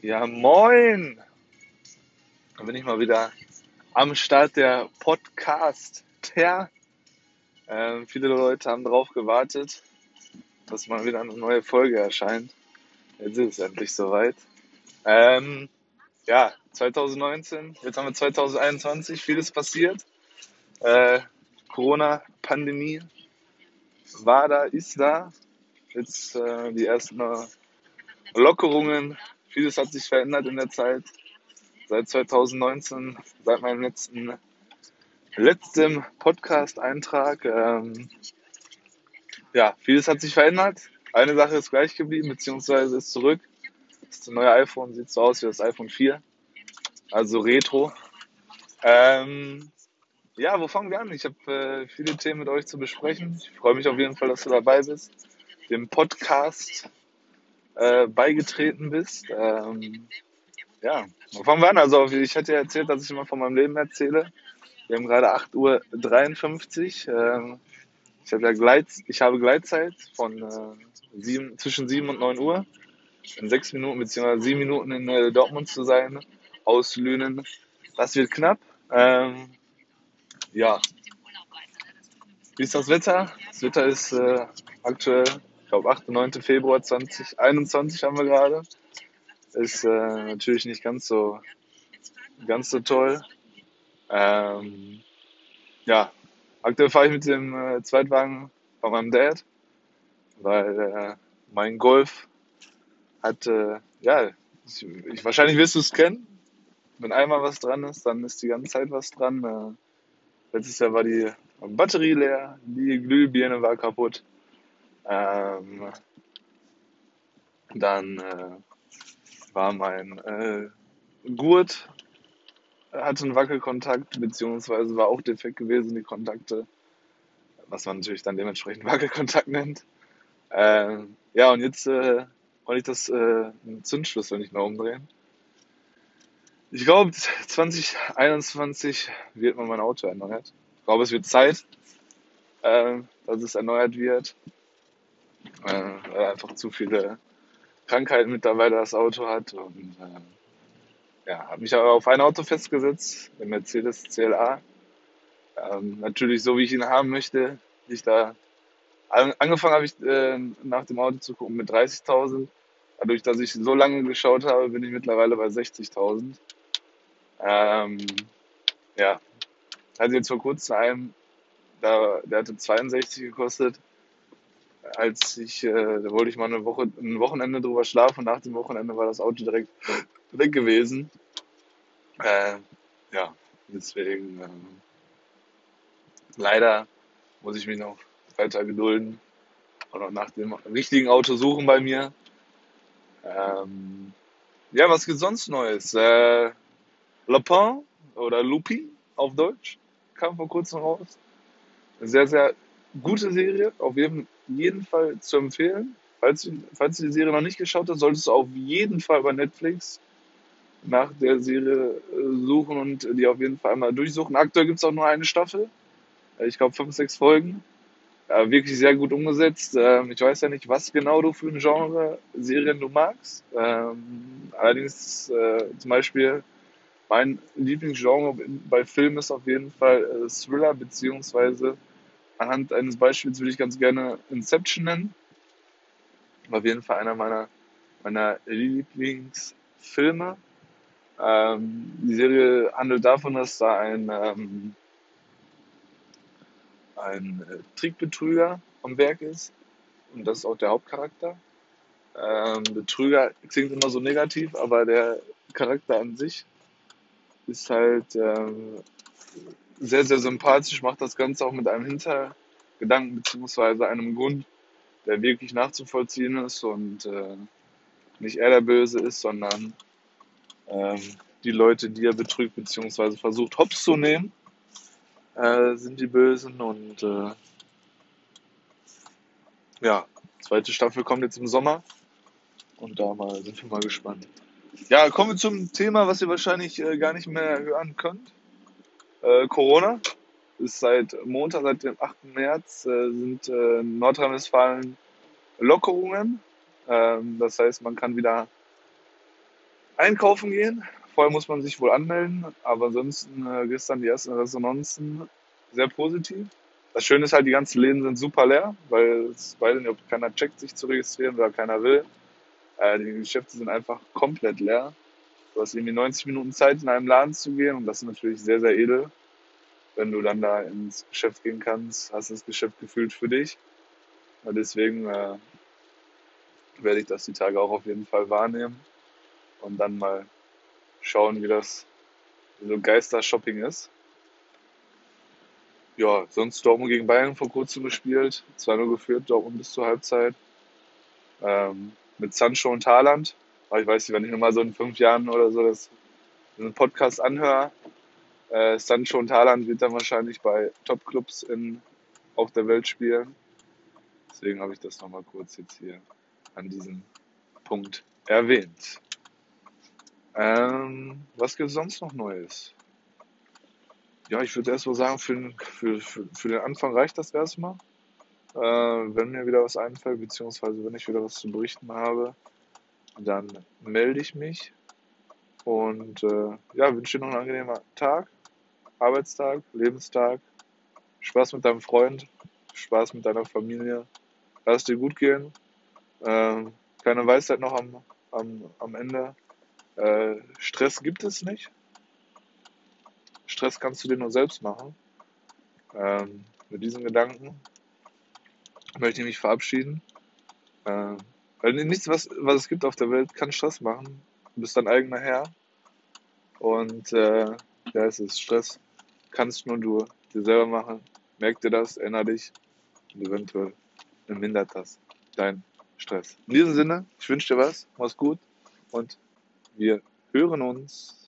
Ja, moin! Da bin ich mal wieder am Start der Podcast. -ter. Ähm, viele Leute haben darauf gewartet, dass mal wieder eine neue Folge erscheint. Jetzt ist es endlich soweit. Ähm, ja, 2019, jetzt haben wir 2021, vieles passiert. Äh, Corona-Pandemie war da, ist da. Jetzt äh, die ersten Lockerungen Vieles hat sich verändert in der Zeit. Seit 2019, seit meinem letzten, letzten Podcast-Eintrag. Ähm, ja, vieles hat sich verändert. Eine Sache ist gleich geblieben, beziehungsweise ist zurück. Das neue iPhone sieht so aus wie das iPhone 4. Also Retro. Ähm, ja, wo fangen wir an? Ich habe äh, viele Themen mit euch zu besprechen. Ich freue mich auf jeden Fall, dass du dabei bist. Dem Podcast äh, beigetreten bist. Ähm, ja, fangen wir an? Also ich hatte ja erzählt, dass ich immer von meinem Leben erzähle. Wir haben gerade 8.53 Uhr. Ähm, ich, habe ja Gleit, ich habe Gleitzeit von äh, sieben, zwischen 7 und 9 Uhr. In sechs Minuten bzw. sieben Minuten in äh, Dortmund zu sein, aus Lünen. Das wird knapp. Ähm, ja. Wie ist das Wetter? Das Wetter ist äh, aktuell ich glaube 8. und 9. Februar 2021 haben wir gerade. Ist äh, natürlich nicht ganz so, ganz so toll. Ähm, ja, aktuell fahre ich mit dem äh, Zweitwagen von meinem Dad, weil äh, mein Golf hat, äh, ja, ich, ich, wahrscheinlich wirst du es kennen. Wenn einmal was dran ist, dann ist die ganze Zeit was dran. Äh, letztes Jahr war die Batterie leer, die Glühbirne war kaputt. Ähm, dann äh, war mein äh, Gurt, hatte einen Wackelkontakt, beziehungsweise war auch defekt gewesen, die Kontakte, was man natürlich dann dementsprechend Wackelkontakt nennt. Ähm, ja, und jetzt äh, wollte ich das äh, Zündschlüssel nicht mehr umdrehen. Ich glaube, 2021 wird man mein Auto erneuert. Ich glaube, es wird Zeit, äh, dass es erneuert wird äh, weil einfach zu viele Krankheiten mittlerweile das Auto hat. Und äh, ja, habe mich aber auf ein Auto festgesetzt, den Mercedes CLA. Ähm, natürlich so, wie ich ihn haben möchte. Ich da angefangen habe ich äh, nach dem Auto zu gucken mit 30.000. Dadurch, dass ich so lange geschaut habe, bin ich mittlerweile bei 60.000. Ähm, ja, hatte jetzt vor kurzem einen, da, der hatte 62 gekostet als ich, äh, da wollte ich mal eine Woche, ein Wochenende drüber schlafen und nach dem Wochenende war das Auto direkt weg gewesen. Äh, ja, deswegen äh, leider muss ich mich noch weiter gedulden und auch nach dem richtigen Auto suchen bei mir. Ähm, ja, was gibt sonst Neues? Äh, Lapin oder Lupi auf Deutsch kam vor kurzem raus. Eine sehr, sehr gute Serie, auf jeden jeden Fall zu empfehlen. Falls du, falls du die Serie noch nicht geschaut hast, solltest du auf jeden Fall bei Netflix nach der Serie äh, suchen und die auf jeden Fall einmal durchsuchen. Aktuell gibt es auch nur eine Staffel. Äh, ich glaube, fünf, sechs Folgen. Ja, wirklich sehr gut umgesetzt. Ähm, ich weiß ja nicht, was genau du für ein Genre Serien du magst. Ähm, allerdings äh, zum Beispiel mein Lieblingsgenre bei Filmen ist auf jeden Fall Thriller beziehungsweise anhand eines Beispiels würde ich ganz gerne Inception nennen. Auf jeden Fall einer meiner, meiner Lieblingsfilme. Ähm, die Serie handelt davon, dass da ein, ähm, ein äh, Trickbetrüger am Werk ist. Und das ist auch der Hauptcharakter. Ähm, Betrüger klingt immer so negativ, aber der Charakter an sich ist halt ähm, sehr, sehr sympathisch, macht das Ganze auch mit einem Hintergedanken beziehungsweise einem Grund, der wirklich nachzuvollziehen ist und äh, nicht er der Böse ist, sondern ähm, die Leute, die er betrügt beziehungsweise versucht hops zu nehmen, äh, sind die Bösen und äh, ja, zweite Staffel kommt jetzt im Sommer und da mal sind wir mal gespannt. Ja, kommen wir zum Thema, was ihr wahrscheinlich äh, gar nicht mehr hören könnt. Äh, Corona ist seit Montag, seit dem 8. März, äh, sind äh, in Nordrhein-Westfalen Lockerungen. Ähm, das heißt, man kann wieder einkaufen gehen. Vorher muss man sich wohl anmelden, aber ansonsten äh, gestern die ersten Resonanzen sehr positiv. Das Schöne ist halt, die ganzen Läden sind super leer, weil es weiß nicht, ob keiner checkt, sich zu registrieren oder keiner will. Äh, die Geschäfte sind einfach komplett leer. Du hast irgendwie 90 Minuten Zeit, in einem Laden zu gehen und das ist natürlich sehr, sehr edel. Wenn du dann da ins Geschäft gehen kannst, hast du das Geschäft gefühlt für dich. Und deswegen äh, werde ich das die Tage auch auf jeden Fall wahrnehmen und dann mal schauen, wie das so Geister-Shopping ist. Ja, sonst Dortmund gegen Bayern vor kurzem gespielt, 2-0 geführt, Dortmund bis zur Halbzeit. Ähm, mit Sancho und Haaland. Aber ich weiß nicht, wenn ich nochmal so in fünf Jahren oder so das, einen Podcast anhöre, äh, Sancho und Haaland wird dann wahrscheinlich bei Top-Clubs auf der Welt spielen. Deswegen habe ich das nochmal kurz jetzt hier an diesem Punkt erwähnt. Ähm, was gibt es sonst noch Neues? Ja, ich würde erst mal sagen, für, für, für, für den Anfang reicht das erstmal. Äh, wenn mir wieder was einfällt, beziehungsweise wenn ich wieder was zu berichten habe, dann melde ich mich. Und äh, ja, wünsche dir noch einen angenehmen Tag, Arbeitstag, Lebenstag. Spaß mit deinem Freund, Spaß mit deiner Familie. Lass dir gut gehen. Äh, keine Weisheit noch am, am, am Ende. Äh, Stress gibt es nicht. Stress kannst du dir nur selbst machen. Ähm, mit diesen Gedanken möchte ich mich verabschieden. Äh, weil nichts, was, was es gibt auf der Welt, kann Stress machen. Du bist dein eigener Herr. Und äh, ja, es ist Stress. Kannst nur du dir selber machen. Merk dir das, erinnere dich und eventuell mindert das dein Stress. In diesem Sinne, ich wünsche dir was, mach's gut und wir hören uns.